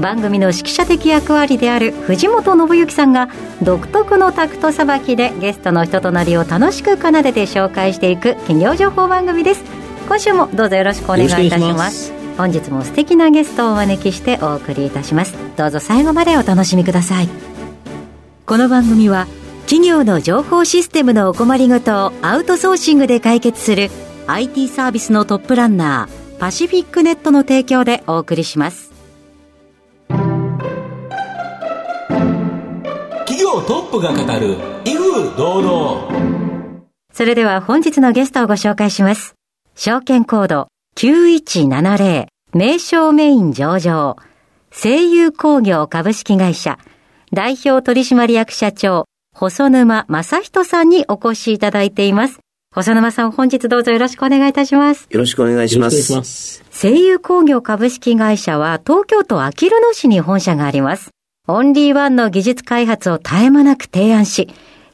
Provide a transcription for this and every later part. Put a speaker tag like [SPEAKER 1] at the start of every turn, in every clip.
[SPEAKER 1] 番組の指揮者的役割である藤本信之さんが独特のタクトさばきでゲストの人となりを楽しく奏でて紹介していく企業情報番組です。今週もどうぞよろしくお願いいたします。本日も素敵なゲストをお招きしてお送りいたします。どうぞ最後までお楽しみください。この番組は企業の情報システムのお困りごとをアウトソーシングで解決する IT サービスのトップランナーパシフィックネットの提供でお送りします
[SPEAKER 2] 企業トップが語る威風堂々。
[SPEAKER 1] それでは本日のゲストをご紹介します。証券コード9170名称メイン上場。声優工業株式会社。代表取締役社長。細沼正人さんにお越しいただいています。細沼さん、本日どうぞよろしくお願いいたします。
[SPEAKER 3] よろしくお願いします。ます。
[SPEAKER 1] 声優工業株式会社は東京都あきる野市に本社があります。オンリーワンの技術開発を絶え間なく提案し、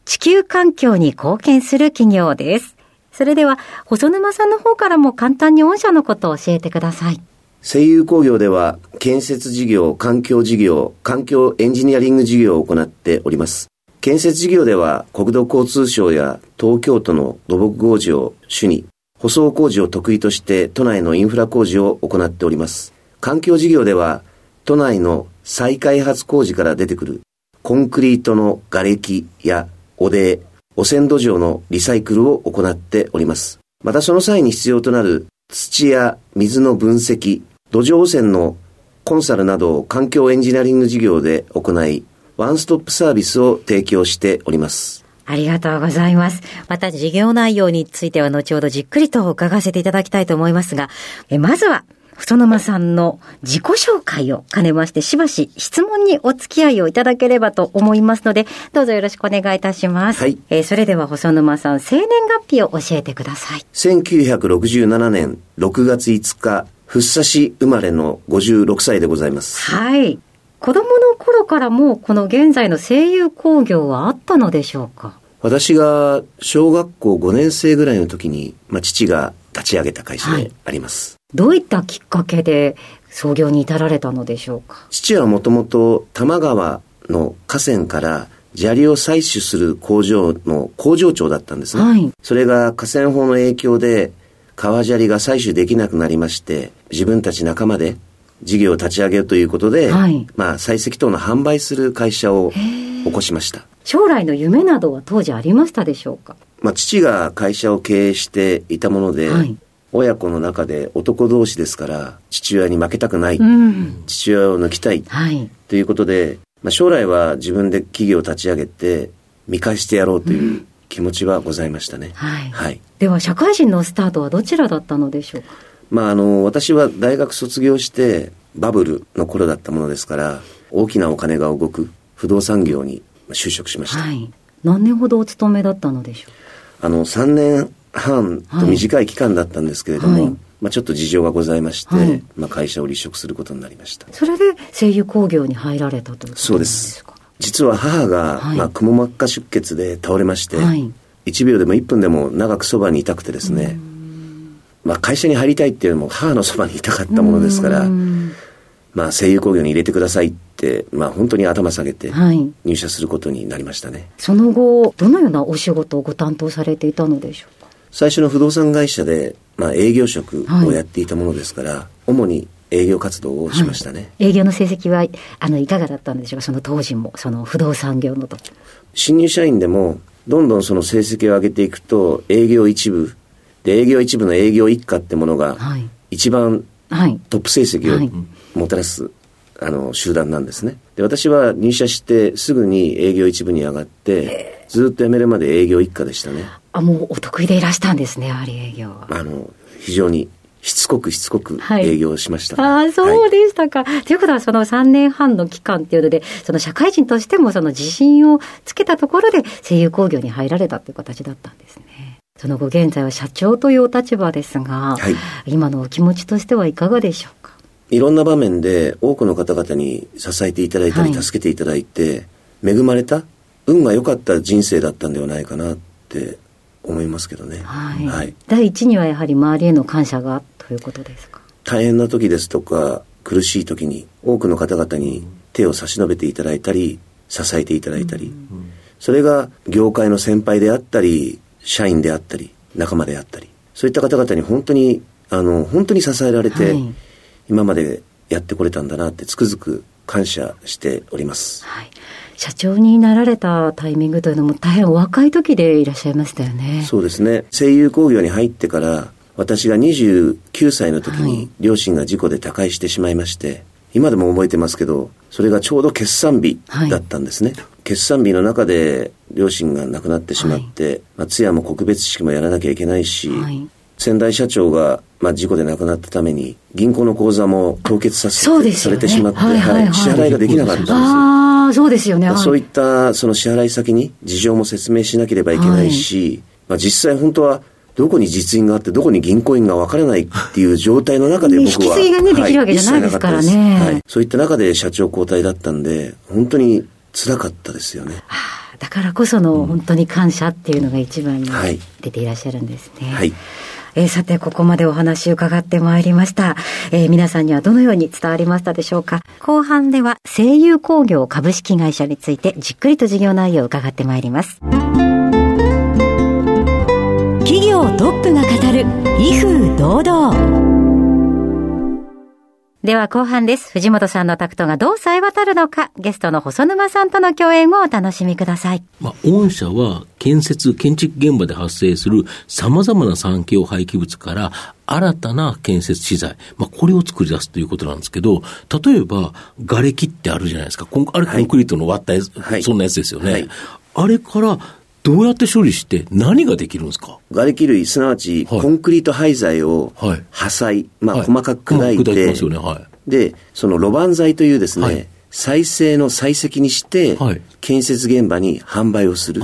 [SPEAKER 1] 地球環境に貢献する企業です。それでは、細沼さんの方からも簡単に御社のことを教えてください。
[SPEAKER 3] 声優工業では、建設事業、環境事業、環境エンジニアリング事業を行っております。建設事業では国土交通省や東京都の土木工事を主に、舗装工事を得意として都内のインフラ工事を行っております。環境事業では都内の再開発工事から出てくるコンクリートの瓦礫や汚泥、汚染土壌のリサイクルを行っております。またその際に必要となる土や水の分析、土壌汚染のコンサルなどを環境エンジニアリング事業で行い、ワンストップサービスを提供しております。
[SPEAKER 1] ありがとうございます。また事業内容については後ほどじっくりと伺わせていただきたいと思いますが、えまずは、太沼さんの自己紹介を兼ねまして、しばし質問にお付き合いをいただければと思いますので、どうぞよろしくお願いいたします。はい。えー、それでは細沼さん、生年月日を教えてください。
[SPEAKER 3] 1967年6月5日、福生市生まれの56歳でございます。
[SPEAKER 1] はい。子供の頃からもこの現在の声優工業はあったのでしょうか？
[SPEAKER 3] 私が小学校5年生ぐらいの時に、まあ、父が立ち上げた会社であります、は
[SPEAKER 1] い、どういったきっかけで創業に至られたのでしょうか？
[SPEAKER 3] 父はもともと多摩川の河川から砂利を採取する工場の工場長だったんですね、はい、それが河川法の影響で川砂利が採取できなくなりまして自分たち仲間で事業を立ち上げるということで、はい、まあ、採石等の販売する会社を起こしました。
[SPEAKER 1] 将来の夢などは当時ありましたでしょうか？
[SPEAKER 3] まあ、父が会社を経営していたもので、はい、親子の中で男同士ですから、父親に負けたくない、うん、父親を抜きたい、はい、ということで、まあ、将来は自分で企業を立ち上げて、見返してやろうという気持ちはございましたね。
[SPEAKER 1] はい。はい、では、社会人のスタートはどちらだったのでしょうか？
[SPEAKER 3] まあ、あの、私は大学卒業してバブルの頃だったものですから、大きなお金が動く不動産業に就職しました。はい。
[SPEAKER 1] 何年ほどお勤めだったのでしょ
[SPEAKER 3] う？あの、3年半と短い期間だったんですけれども、はい、まあ、ちょっと事情がございまして、はい、まあ、会社を離職することになりました。
[SPEAKER 1] それで声優工業に入られたということですか？
[SPEAKER 3] そうです。実は母が、はい、まあ、くも膜下出血で倒れまして、はい、1秒でも1分でも長くそばにいたくてですね、まあ、会社に入りたいっていうのも母のそばにいたかったものですから、まあ、声優工業に入れてくださいって、まあ、本当に頭下げて入社することになりましたね、はい、
[SPEAKER 1] その後どのようなお仕事をご担当されていたのでしょうか？
[SPEAKER 3] 最初の不動産会社で、まあ、営業職をやっていたものですから、はい、主に営業活動をしましたね、
[SPEAKER 1] はい、営業の成績はあのいかがだったんでしょうか？その当時もその不動産業のと。
[SPEAKER 3] 新入社員でもどんどんその成績を上げていくと営業一部で、営業一部の営業一課ってものが、一番トップ成績をもたらす、あの、集団なんですね。で、私は入社してすぐに営業一部に上がって、ずっと辞めるまで営業一課でしたね。
[SPEAKER 1] あ、もうお得意でいらしたんですね、やはり営業は。
[SPEAKER 3] あの、非常にしつこくしつこく営業しました、
[SPEAKER 1] はい、ああ、そうでしたか。と、はい、いうことは、その3年半の期間っていうので、その社会人としてもその自信をつけたところで声優工業に入られたという形だったんですね。その後現在は社長というお立場ですが、
[SPEAKER 3] はい
[SPEAKER 1] 今のお気持ちとしてはいかがでしょうか？
[SPEAKER 3] いろんな場面で多くの方々に支えていただいたり、
[SPEAKER 1] はい
[SPEAKER 3] 助けていただいて、恵まれた、運が良かった人生だったんではないかなって思いますけどね。
[SPEAKER 1] はい、
[SPEAKER 3] はい。
[SPEAKER 1] 第一にはやはり周りへの感謝がということですか？
[SPEAKER 3] 大変な時ですとか、苦しい時に多くの方々に手を差し伸べていただいたり、支えていただいたり、それが業界の先輩であったり、社員であったり、仲間であったり、そういった方々に本当に、あの、本当に支えられて、
[SPEAKER 1] はい。
[SPEAKER 3] 今までやってこれたんだなってつくづく感謝しております。
[SPEAKER 1] はい社長になられたタイミングというのも大変お若い時でいらっしゃいましたよね。
[SPEAKER 3] そうですね。声優工業に入ってから、私が29歳の時
[SPEAKER 1] はい。
[SPEAKER 3] に両親が事故で他界してしまいまして、今でも覚えてますけど、それがちょうど決算日だったんですね。決算日の中で両親が亡くなってしまって、まあ、通夜も告別式もやらなきゃいけないし、
[SPEAKER 1] はい
[SPEAKER 3] 先代社長が、まあ、事故で亡くなったために、銀行の口座も凍結させ
[SPEAKER 1] ね。
[SPEAKER 3] れてしまって、
[SPEAKER 1] はいはいはい。
[SPEAKER 3] 支払いができなかったんですよ。
[SPEAKER 1] ああそうですよね、はい。
[SPEAKER 3] そういったその支払い先に事情も説明しなければいけないし、まあ、実際本当はどこに実印があってどこに銀行員が分からないっていう状態の中で僕は
[SPEAKER 1] 引き継ぎがねできるわけじゃないですからね。
[SPEAKER 3] はい、そういった中で社長交代だったんで本当に辛かったですよね。
[SPEAKER 1] はあだからこその本当に感謝っていうのが一番に
[SPEAKER 3] はい。
[SPEAKER 1] 出ていらっしゃるんですね。
[SPEAKER 3] はい
[SPEAKER 1] えーさて、ここまでお話伺ってまいりました。えー皆さんにはどのように伝わりましたでしょうか後半では声優工業株式会社についてじっくりと事業内容を伺ってまいります。企業トップが語る威風堂々。では後半です。藤本さんのタクトがどう冴え渡るのか、ゲストの細沼さんとの共演をお楽しみください。
[SPEAKER 2] まあ、御社は建設、建築現場で発生する様々な産経廃棄物から新たな建設資材、まあ、これを作り出すということなんですけど、例えば、瓦礫ってあるじゃないですか。あれコンクリートの割ったやつ、
[SPEAKER 3] はい
[SPEAKER 2] そんなやつですよね。
[SPEAKER 3] はい
[SPEAKER 2] あれから、どうやって処理して何ができるんですか？
[SPEAKER 3] 瓦礫類すなわち
[SPEAKER 2] はい。
[SPEAKER 3] コンクリート廃材を
[SPEAKER 2] はい。
[SPEAKER 3] 破砕、まあ、
[SPEAKER 2] はい。
[SPEAKER 3] 細かく砕い
[SPEAKER 2] て
[SPEAKER 3] でその路盤材というですね、
[SPEAKER 2] はい。
[SPEAKER 3] 再生の採石にして、
[SPEAKER 2] はい。
[SPEAKER 3] 建設現場に販売をする、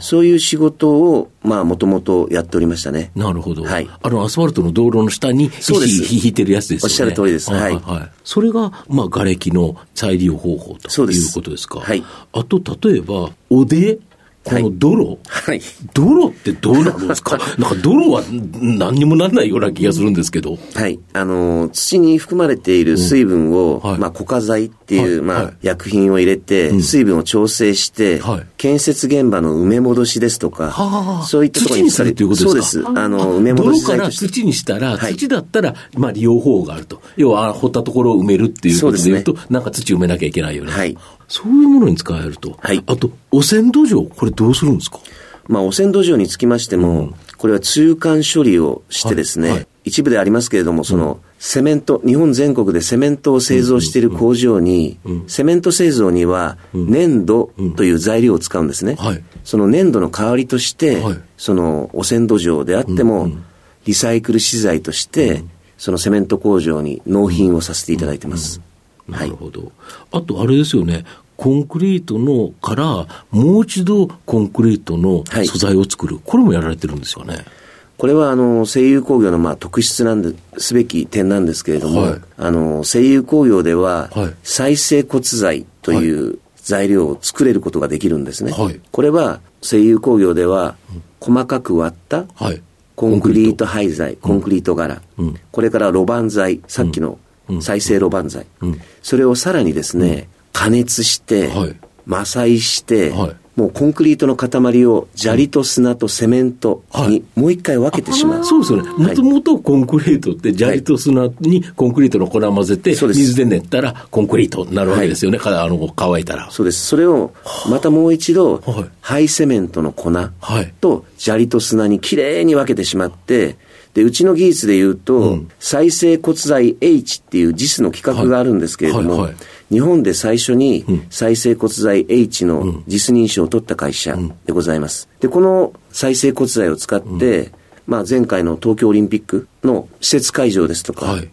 [SPEAKER 3] そういう仕事を、まあ、もともとやっておりましたね。
[SPEAKER 2] なるほど。
[SPEAKER 3] はい。
[SPEAKER 2] あの、アスファルトの道路の下に
[SPEAKER 3] そうです。
[SPEAKER 2] 石引いてるやつですよね。
[SPEAKER 3] おっしゃる通りです。
[SPEAKER 2] はい。
[SPEAKER 3] はい。
[SPEAKER 2] はい。それが、まあ、瓦礫の再利用方法ということですか？
[SPEAKER 3] はい。
[SPEAKER 2] あと、例えば、おで、この泥、
[SPEAKER 3] はい。
[SPEAKER 2] 泥ってどうなるんですか？なんか泥は何にもなんないような気がするんですけど。
[SPEAKER 3] はい。あの、土に含まれている水分を、
[SPEAKER 2] うんはい。
[SPEAKER 3] まあ、固化剤っていう、まあ、
[SPEAKER 2] はい。はい
[SPEAKER 3] 薬品を入れて、水分を調整して、
[SPEAKER 2] はい。
[SPEAKER 3] 建設現場の埋め戻しですとか、
[SPEAKER 2] はあ。
[SPEAKER 3] そういったところに
[SPEAKER 2] 土にするということですか？
[SPEAKER 3] そうです。あの、埋め戻し
[SPEAKER 2] 泥から
[SPEAKER 3] 剤として。
[SPEAKER 2] 土にしたら、
[SPEAKER 3] はい。
[SPEAKER 2] 土だったら、まあ利用方法があると。要は、掘ったところを埋めるっていうことで言うと、
[SPEAKER 3] そ
[SPEAKER 2] なんか土埋めなきゃいけないよね。
[SPEAKER 3] はい
[SPEAKER 2] そういうものに使えると。
[SPEAKER 3] はい。
[SPEAKER 2] あと、汚染土壌、これどうするんですか？
[SPEAKER 3] まあ、汚染土壌につきましても、これは中間処理をしてですね、
[SPEAKER 2] はいはい。
[SPEAKER 3] 一部でありますけれども、その、セメント、日本全国でセメントを製造している工場に、セメント製造には、粘土という材料を使うんですね。
[SPEAKER 2] はい。
[SPEAKER 3] その粘土の代わりとして、
[SPEAKER 2] はい。
[SPEAKER 3] その汚染土壌であっても、リサイクル資材として、そのセメント工場に納品をさはせていただいてます。は
[SPEAKER 2] ないる。ほど。あと、あれですよね。コンクリートのから、もう一度コンクリートの
[SPEAKER 3] はい
[SPEAKER 2] 素材を作る。これもやられてるんですよね。
[SPEAKER 3] これはあの声優工業のまあ特質なんですべき点なんですけれども、
[SPEAKER 2] はい
[SPEAKER 3] あの声優工業では
[SPEAKER 2] はい
[SPEAKER 3] 再生骨材という材料を作れることができるんですね。
[SPEAKER 2] はい
[SPEAKER 3] これは声優工業では細かく割った
[SPEAKER 2] はい。
[SPEAKER 3] コンクリート廃材、コンクリート柄、
[SPEAKER 2] うん
[SPEAKER 3] これから路盤材、さっきの再生路盤材、
[SPEAKER 2] うん。
[SPEAKER 3] それをさらにですね、加熱して、
[SPEAKER 2] はい。
[SPEAKER 3] して、
[SPEAKER 2] はい
[SPEAKER 3] もうコンクリートの塊を砂利と砂とセメント
[SPEAKER 2] はい。
[SPEAKER 3] にもう一回分けてしまう。
[SPEAKER 2] そうですよね。もともとコンクリートって砂利と砂にコンクリートの粉混ぜて、水で練ったらコンクリートになるわけですよね。かあの乾いたら。
[SPEAKER 3] そうです。それを、またもう一度
[SPEAKER 2] はい、
[SPEAKER 3] 廃セメントの粉
[SPEAKER 2] はい。
[SPEAKER 3] と砂利と砂にきれいに分けてしまって、で、うちの技術で言うと、
[SPEAKER 2] うん。
[SPEAKER 3] 再生骨材 H っていう JIS の規格があるんですけれども、
[SPEAKER 2] はいはいはい
[SPEAKER 3] 日本で最初に
[SPEAKER 2] ん。
[SPEAKER 3] 再生骨材 H の JIS 認証を取った会社でございます。で、この再生骨材を使って、まあ前回の東京オリンピックの施設会場ですとか、
[SPEAKER 2] はい。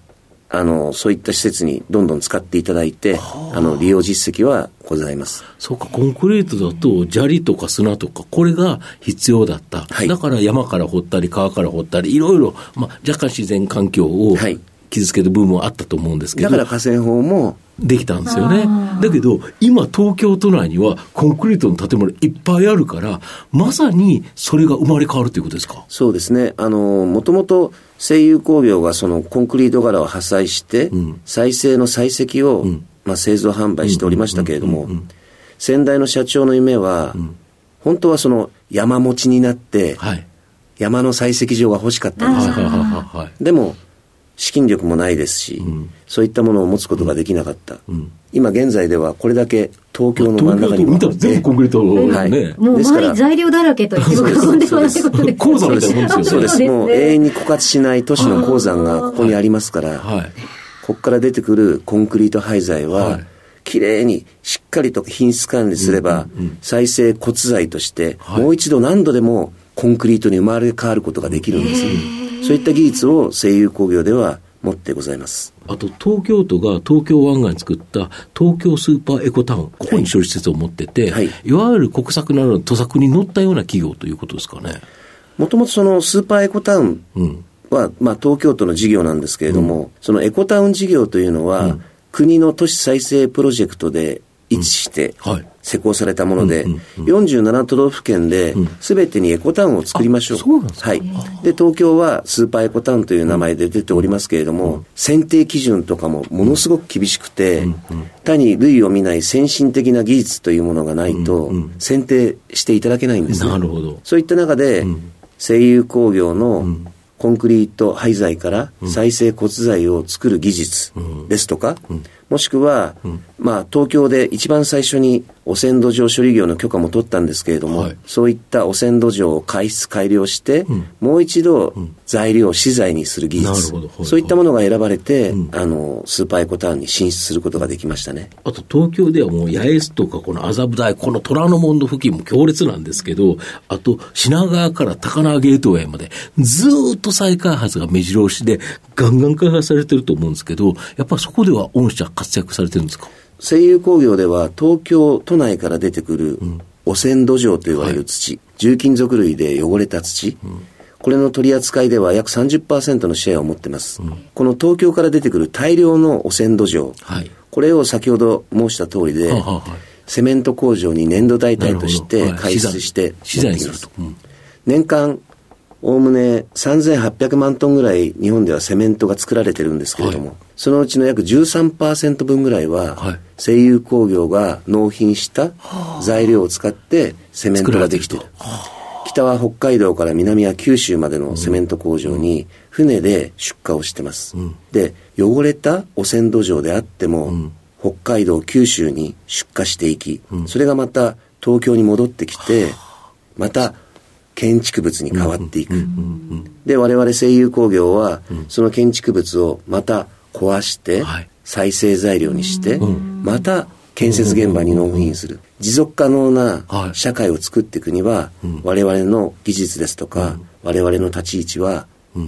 [SPEAKER 3] あの、そういった施設にどんどん使っていただいて、あの、利用実績はございます。
[SPEAKER 2] そうか、コンクリートだと、砂利とか砂とか、これが必要だった。
[SPEAKER 3] はい。
[SPEAKER 2] だから山から掘ったり、川から掘ったり、いろいろ、まあ、若干自然環境を
[SPEAKER 3] はい。
[SPEAKER 2] 傷つける部分はあったと思うんですけど、
[SPEAKER 3] だから河川法も、
[SPEAKER 2] できたんですよね。だけど、今、東京都内にはコンクリートの建物いっぱいあるから、まさにそれが生まれ変わるということですか？
[SPEAKER 3] そうですね。あの、もともと声優工業がそのコンクリート柄を破砕して、
[SPEAKER 2] ん
[SPEAKER 3] 再生の採石を、まあ、製造販売しておりましたけれども、先代の社長の夢は、本当はその山持ちになって、
[SPEAKER 2] はい。
[SPEAKER 3] 山の採石場が欲しかったんです。でも、資金力もないですし、そういったものを持つことができなかった。今現在ではこれだけ東京の真ん中にも
[SPEAKER 2] 東京都見たら全部コンクリート
[SPEAKER 3] はい
[SPEAKER 2] ね。
[SPEAKER 1] もう周り材料だらけと言っても過言ではないことで す。
[SPEAKER 2] 鉱山みたいなもんですよね。
[SPEAKER 3] そうです。もう永遠に枯渇しない都市の鉱山がここにありますから、
[SPEAKER 2] はい。
[SPEAKER 3] ここから出てくるコンクリート廃材
[SPEAKER 2] は、
[SPEAKER 3] はいきれいにしっかりと品質管理すれば、再生骨材として、
[SPEAKER 2] はい
[SPEAKER 3] もう一度何度でもコンクリートに生まれ変わることができるんです。そういった技術を声優工業では持ってございます。
[SPEAKER 2] あと、東京都が東京湾岸に作った東京スーパーエコタウン、ここに処理施設を持ってて、
[SPEAKER 3] はい
[SPEAKER 2] い、わゆる国策などの都策に乗ったような企業ということですかね。
[SPEAKER 3] もともとそのスーパーエコタウン
[SPEAKER 2] うん。
[SPEAKER 3] は、まあ、東京都の事業なんですけれども、そのエコタウン事業というのは、国の都市再生プロジェクトで一致して
[SPEAKER 2] はい。
[SPEAKER 3] 施行されたもので、
[SPEAKER 2] うん
[SPEAKER 3] 47都道府県で全てにエコタウンを作りましょう。
[SPEAKER 2] あそうなんですか。
[SPEAKER 3] はい。で、東京はスーパーエコタウンという名前で出ておりますけれども、選定基準とかもものすごく厳しくて、他に類を見ない先進的な技術というものがないと、選定していただけないんです。ね。
[SPEAKER 2] なるほど。
[SPEAKER 3] そういった中で、声優工業のコンクリート廃材から再生骨材を作る技術ですとか、もしくは、まあ、東京で一番最初に汚染土壌処理業の許可も取ったんですけれども、
[SPEAKER 2] はい。
[SPEAKER 3] そういった汚染土壌を改質改良して、もう一度材料を資材にする技術、
[SPEAKER 2] なるほど。はい
[SPEAKER 3] そういったものが選ばれて、あの、スーパーエコタウンに進出することができましたね。
[SPEAKER 2] あと東京ではもう八重洲とかこの麻布台、この虎ノ門の付近も強烈なんですけど、あと品川から高輪ゲートウェイまでずーっと再開発が目白押しでガンガン開発されてると思うんですけど、やっぱりそこでは御社活躍されてるんですか？
[SPEAKER 3] 声優工業では東京都内から出てくる汚染土壌と言われる土、重金属類で汚れた土、これの取り扱いでは約30%のシェアを持ってます、この東京から出てくる大量の汚染土壌、
[SPEAKER 2] はい。
[SPEAKER 3] これを先ほど申した通りで、
[SPEAKER 2] はあは。
[SPEAKER 3] セメント工場に粘土代替として開出して
[SPEAKER 2] 資材にすると。うん。
[SPEAKER 3] 年間おおむね3800万トンぐらい日本ではセメントが作られてるんですけれども、
[SPEAKER 2] はい。
[SPEAKER 3] そのうちの約13%分ぐらいは、
[SPEAKER 2] はい。
[SPEAKER 3] 声優工業が納品した材料を使ってセメントができている。北は北海道から南は九州までのセメント工場に船で出荷をしてます。で、汚れた汚染土壌であっても、北海道、九州に出荷していき、それがまた東京に戻ってきて、また建築物に変わっていく。で、我々声優工業は、その建築物をまた壊して
[SPEAKER 2] はい、
[SPEAKER 3] 再生材料にして、また建設現場に納品する。持続可能な
[SPEAKER 2] はい。
[SPEAKER 3] 社会を作っていくには、我々の技術ですとか、我々の立ち位置は、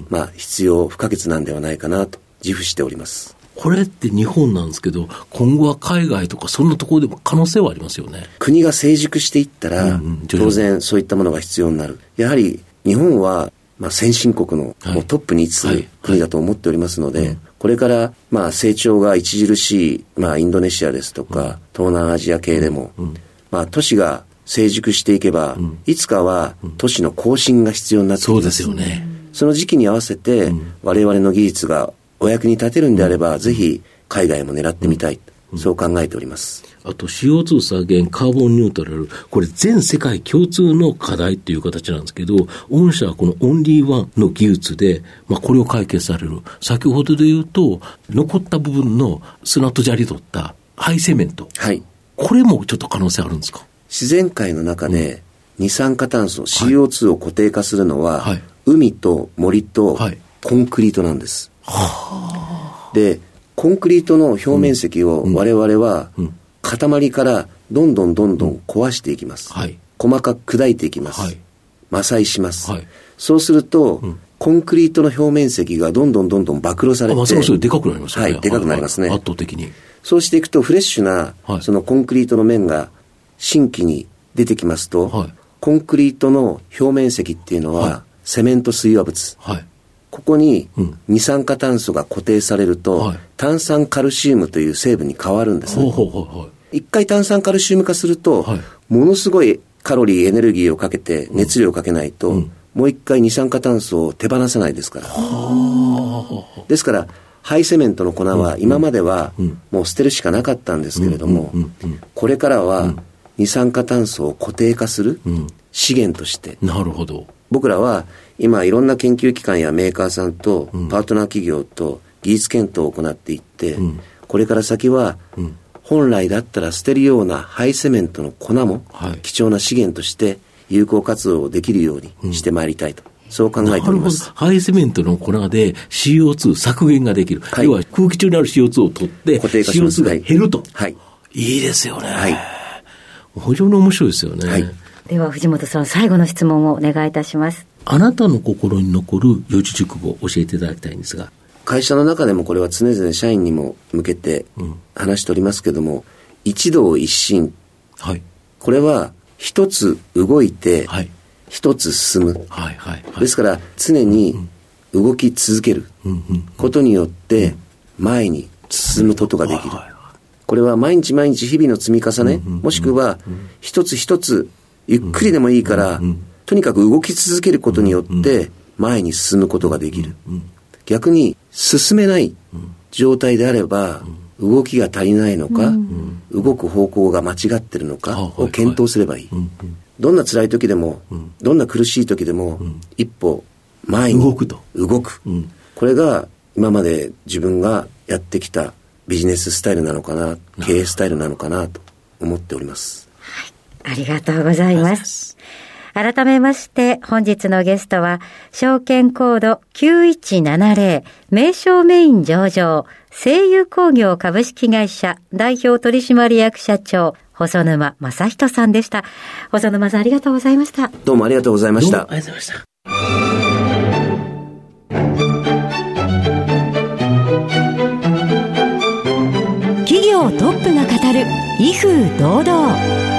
[SPEAKER 3] まあ、必要不可欠なんではないかなと自負しております。
[SPEAKER 2] これって日本なんですけど、今後は海外とかそんなところでも可能性はありますよね。
[SPEAKER 3] 国が成熟していったら、
[SPEAKER 2] うんうん
[SPEAKER 3] 当然そういったものが必要になる。やはり日本は、まあ、先進国の
[SPEAKER 2] はい。
[SPEAKER 3] もうトップに位置する
[SPEAKER 2] はい。
[SPEAKER 3] 国だと思っておりますので、これからまあ成長が著しい、まあ、インドネシアですとか、東南アジア系でも、まあ、都市が成熟していけば、いつかは都市の更新が必要になってきます。
[SPEAKER 2] そうですよね。
[SPEAKER 3] その時期に合わせて、我々の技術がお役に立てるんであれば、ぜひ海外も狙ってみたい、そう考えております。
[SPEAKER 2] あと CO2 削減、カーボンニュートラル、これ全世界共通の課題っていう形なんですけど、御社はこのオンリーワンの技術で、まあこれを解決される。先ほどで言うと、残った部分の砂と砂利取った廃セメント。
[SPEAKER 3] はい。
[SPEAKER 2] これもちょっと可能性あるんですか？
[SPEAKER 3] 自然界の中で二酸化炭素 CO2 を固定化するのは、
[SPEAKER 2] はい
[SPEAKER 3] 海と森と
[SPEAKER 2] はい
[SPEAKER 3] コンクリートなんです。で、コンクリートの表面積を我々は塊からどんどんどんどん壊していきます。
[SPEAKER 2] はい
[SPEAKER 3] 細かく砕いていきます。
[SPEAKER 2] はい
[SPEAKER 3] 摩擦します。
[SPEAKER 2] はい
[SPEAKER 3] そうすると、コンクリートの表面積がどんどんどんどん暴露されて。
[SPEAKER 2] ますますでかくなりますよね。
[SPEAKER 3] はい、でかくなりますね。
[SPEAKER 2] 圧倒的に。
[SPEAKER 3] そうしていくと、フレッシュな、そのコンクリートの面が新規に出てきますと、はい、コンクリートの表面積っていうのは、はい、セメント水和物。はい、ここに二酸化炭素が固定されると、はい、炭酸カルシウムという成分に変わるんですね。一回炭酸カルシウム化すると、ものすごいカロリー、エネルギーをかけて熱量をかけないと、うん、もう一回二酸化炭素を手放せないですから。ですから、廃セメントの粉は今まではもう捨てるしかなかったんですけれども、これからは二酸化炭素を固定化する資源として、
[SPEAKER 2] なるほど。
[SPEAKER 3] 僕らは今いろんな研究機関やメーカーさんとパートナー企業と技術検討を行っていって、これから先は本来だったら捨てるような廃セメントの粉も貴重な資源として有効活動できるようにしてまいりたいと。そう考えております。
[SPEAKER 2] 廃セメントの粉で CO2 削減ができる。はい、要は空気中にある CO2 を取って、CO2 が減ると。はい。いいですよね。はい。非常に面白いですよね。はい。
[SPEAKER 1] では藤本さん、最後の質問をお願いいたします。
[SPEAKER 2] あなたの心に残る四字熟語を教えていただきたいんですが。
[SPEAKER 3] 会社の中でもこれは常々社員にも向けて話しておりますけども、うん、一動一心。はい。これは一つ動いて、はい。一つ進む。はいはい、はい、ですから常に動き続けることによって前に進むことができる。これは毎日毎日日々の積み重ね、もしくは一つ一つゆっくりでもいいから、とにかく動き続けることによって前に進むことができる。逆に進めない状態であれば、動きが足りないのか、動く方向が間違ってるのかを検討すればいい。どんな辛い時でも、どんな苦しい時でも、一歩前に動くと。動く。これが今まで自分がやってきたビジネススタイルなのかな、経営スタイルなのかなと思っております。
[SPEAKER 1] はい。ありがとうございます。改めまして、本日のゲストは、証券コード9170、名称メイン上場、声優工業株式会社代表取締役社長、細沼正人さんでした。細沼さんありがとうございました。
[SPEAKER 3] どうもありがとうございました。
[SPEAKER 2] ありがとうございました。
[SPEAKER 1] 企業トップが語る威風堂々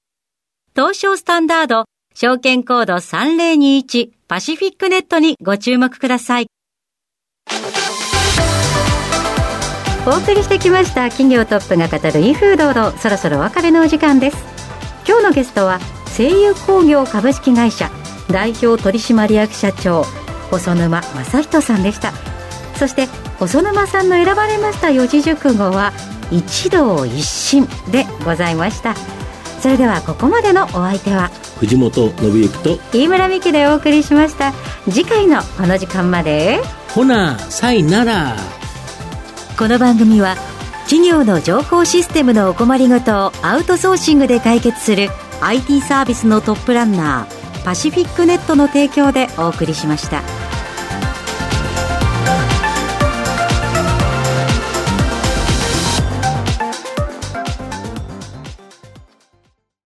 [SPEAKER 1] 東証スタンダード証券コード3021パシフィックネットにご注目ください。お送りしてきました企業トップが語るインフードードそろそろお別れのお時間です。今日のゲストは声優工業株式会社代表取締役社長細沼正人さんでした。そして細沼さんの選ばれました四字熟語は一同一心でございました。それではここまでのお相手は
[SPEAKER 2] 藤本信之と
[SPEAKER 1] 飯村美希でお送りしました。次回のこの時間まで。
[SPEAKER 2] ほなさいなら。
[SPEAKER 1] この番組は企業の情報システムのお困りごとをアウトソーシングで解決する IT サービスのトップランナーパシフィックネットの提供でお送りしました。